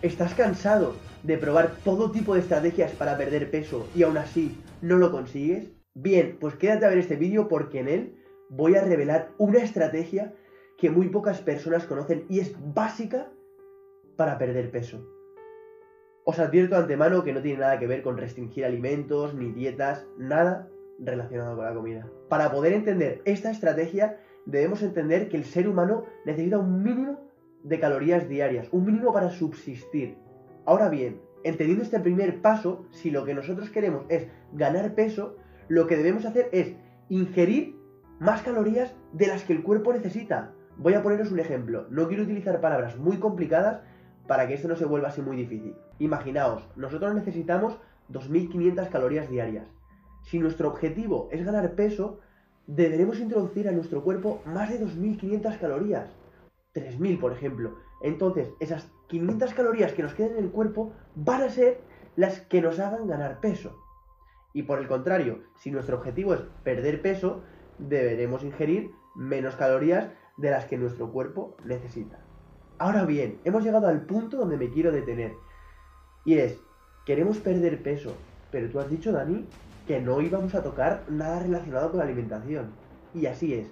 ¿Estás cansado de probar todo tipo de estrategias para perder peso y aún así no lo consigues? Bien, pues quédate a ver este vídeo porque en él voy a revelar una estrategia que muy pocas personas conocen y es básica para perder peso. Os advierto de antemano que no tiene nada que ver con restringir alimentos ni dietas, nada relacionado con la comida. Para poder entender esta estrategia debemos entender que el ser humano necesita un mínimo de calorías diarias, un mínimo para subsistir. Ahora bien, entendiendo este primer paso, si lo que nosotros queremos es ganar peso, lo que debemos hacer es ingerir más calorías de las que el cuerpo necesita. Voy a poneros un ejemplo. No quiero utilizar palabras muy complicadas para que esto no se vuelva así muy difícil. Imaginaos, nosotros necesitamos 2.500 calorías diarias. Si nuestro objetivo es ganar peso, deberemos introducir a nuestro cuerpo más de 2.500 calorías. 3.000, por ejemplo. Entonces, esas 500 calorías que nos quedan en el cuerpo van a ser las que nos hagan ganar peso. Y por el contrario, si nuestro objetivo es perder peso, deberemos ingerir menos calorías de las que nuestro cuerpo necesita. Ahora bien, hemos llegado al punto donde me quiero detener. Y es, queremos perder peso, pero tú has dicho, Dani, que no íbamos a tocar nada relacionado con la alimentación. Y así es.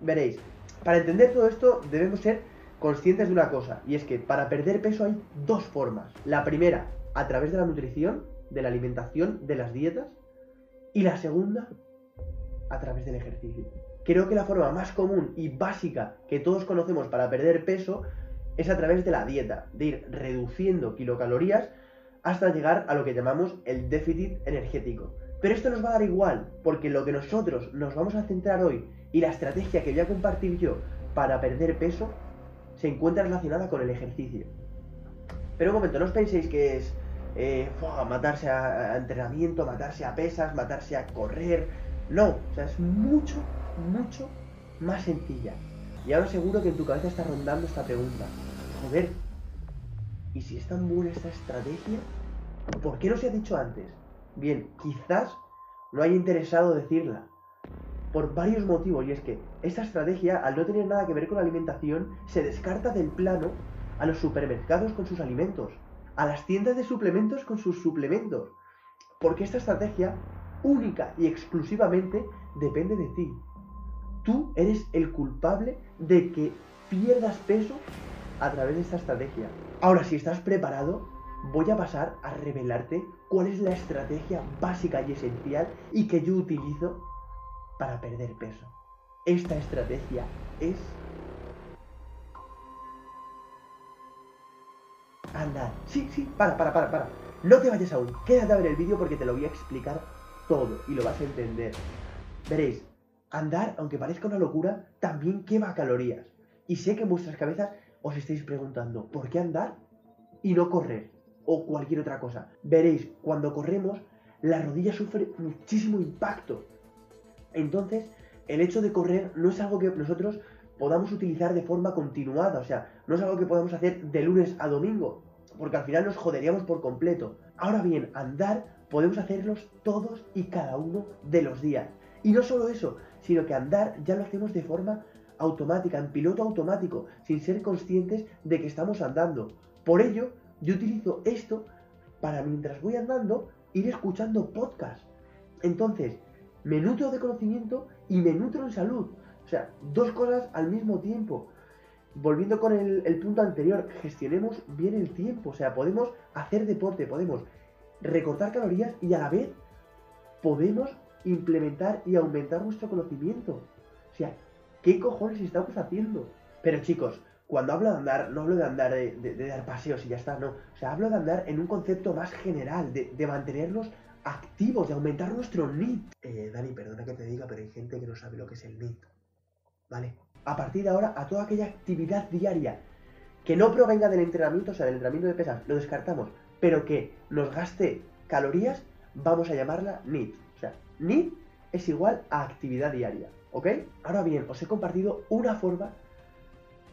Veréis, para entender todo esto debemos ser conscientes de una cosa, y es que para perder peso hay dos formas. La primera, a través de la nutrición, de la alimentación, de las dietas, y la segunda, a través del ejercicio. Creo que la forma más común y básica que todos conocemos para perder peso es a través de la dieta, de ir reduciendo kilocalorías hasta llegar a lo que llamamos el déficit energético. Pero esto nos va a dar igual, porque lo que nosotros nos vamos a centrar hoy y la estrategia que voy a compartir yo para perder peso se encuentra relacionada con el ejercicio. Pero un momento, no os penséis que es eh, matarse a, entrenamiento, matarse a pesas, matarse a correr. No, o sea, es mucho, mucho más sencilla. Y ahora seguro que en tu cabeza está rondando esta pregunta. Joder, ¿y si es tan buena esta estrategia? ¿Por qué no se ha dicho antes? Bien, quizás no haya interesado decirla, por varios motivos. Y es que esta estrategia, al no tener nada que ver con la alimentación, se descarta del plano a los supermercados con sus alimentos, a las tiendas de suplementos con sus suplementos. Porque esta estrategia, única y exclusivamente, depende de ti. Tú eres el culpable de que pierdas peso a través de esta estrategia. Ahora, si estás preparado, voy a pasar a revelarte cuál es la estrategia básica y esencial y que yo utilizo para perder peso. Esta estrategia es andar. Sí, sí, para, para, para, para. No te vayas aún. Quédate a ver el vídeo porque te lo voy a explicar todo y lo vas a entender. Veréis, andar, aunque parezca una locura, también quema calorías. Y sé que en vuestras cabezas os estáis preguntando, ¿por qué andar y no correr? O cualquier otra cosa. Veréis, cuando corremos, la rodilla sufre muchísimo impacto entonces, el hecho de correr no es algo que nosotros podamos utilizar de forma continuada, o sea, no es algo que podamos hacer de lunes a domingo, porque al final nos joderíamos por completo. Ahora bien, andar podemos hacerlos todos y cada uno de los días. Y no solo eso, sino que andar ya lo hacemos de forma automática, en piloto automático, sin ser conscientes de que estamos andando. Por ello, yo utilizo esto para mientras voy andando ir escuchando podcast. Entonces, me nutro de conocimiento y me nutro en salud. O sea, dos cosas al mismo tiempo. Volviendo con el, punto anterior, gestionemos bien el tiempo. O sea, podemos hacer deporte, podemos recortar calorías y a la vez podemos implementar y aumentar nuestro conocimiento. O sea, ¿qué cojones estamos haciendo? Pero chicos, cuando hablo de andar, no hablo de andar de, dar paseos y ya está, no. O sea, hablo de andar en un concepto más general, de, de mantenernos activos, de aumentar nuestro NIT. Eh, Dani, perdona que te diga, pero hay gente que no sabe lo que es el NIT. ¿Vale? A partir de ahora, a toda aquella actividad diaria que no provenga del entrenamiento, o sea, del entrenamiento de pesas, lo descartamos, pero que nos gaste calorías, vamos a llamarla NIT. O sea, NIT es igual a actividad diaria, ¿ok? Ahora bien, os he compartido una forma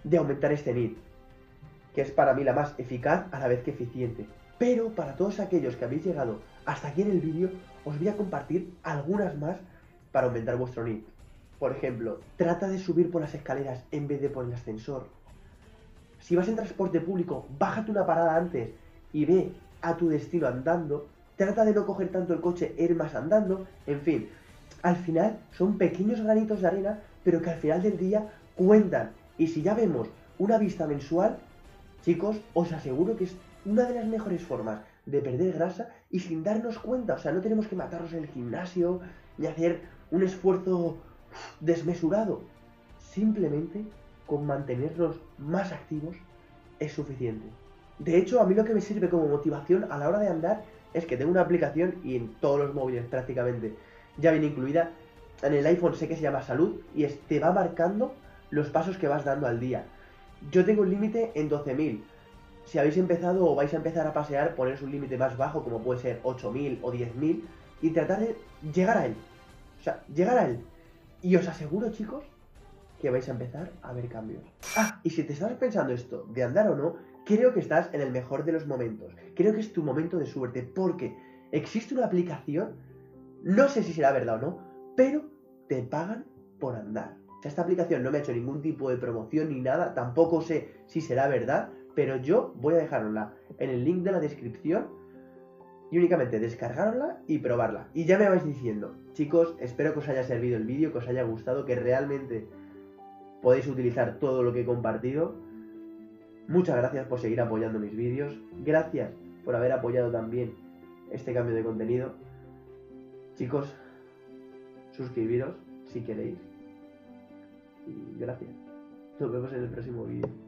de aumentar este NIT, que es para mí la más eficaz a la vez que eficiente. Pero para todos aquellos que habéis llegado hasta aquí en el vídeo, os voy a compartir algunas más para aumentar vuestro NIT. Por ejemplo, trata de subir por las escaleras en vez de por el ascensor. Si vas en transporte público, bájate una parada antes y ve a tu destino andando. Trata de no coger tanto el coche, ir más andando. En fin, al final son pequeños granitos de arena, pero que al final del día cuentan. Y si ya vemos una vista mensual, chicos, os aseguro que es una de las mejores formas de perder grasa y sin darnos cuenta. O sea, no tenemos que matarnos en el gimnasio ni hacer un esfuerzo desmesurado. Simplemente con mantenernos más activos es suficiente. De hecho, a mí lo que me sirve como motivación a la hora de andar es que tengo una aplicación y en todos los móviles prácticamente ya viene incluida. En el iPhone sé que se llama Salud y te va marcando los pasos que vas dando al día. Yo tengo un límite en 12.000. Si habéis empezado o vais a empezar a pasear, poneros un límite más bajo, como puede ser 8.000 o 10.000, y tratar de llegar a él. O sea, llegar a él. Y os aseguro, chicos, que vais a empezar a ver cambios. Ah, y si te estás pensando esto, de andar o no, creo que estás en el mejor de los momentos. Creo que es tu momento de suerte, porque existe una aplicación, no sé si será verdad o no, pero te pagan por andar. O sea, esta aplicación no me ha hecho ningún tipo de promoción ni nada, tampoco sé si será verdad, pero yo voy a dejarosla en el link de la descripción y únicamente descargarla y probarla. Y ya me vais diciendo, chicos, espero que os haya servido el vídeo, que os haya gustado, que realmente podéis utilizar todo lo que he compartido. Muchas gracias por seguir apoyando mis vídeos. Gracias por haber apoyado también este cambio de contenido. Chicos, suscribiros si queréis. Y gracias. Nos vemos en el próximo vídeo.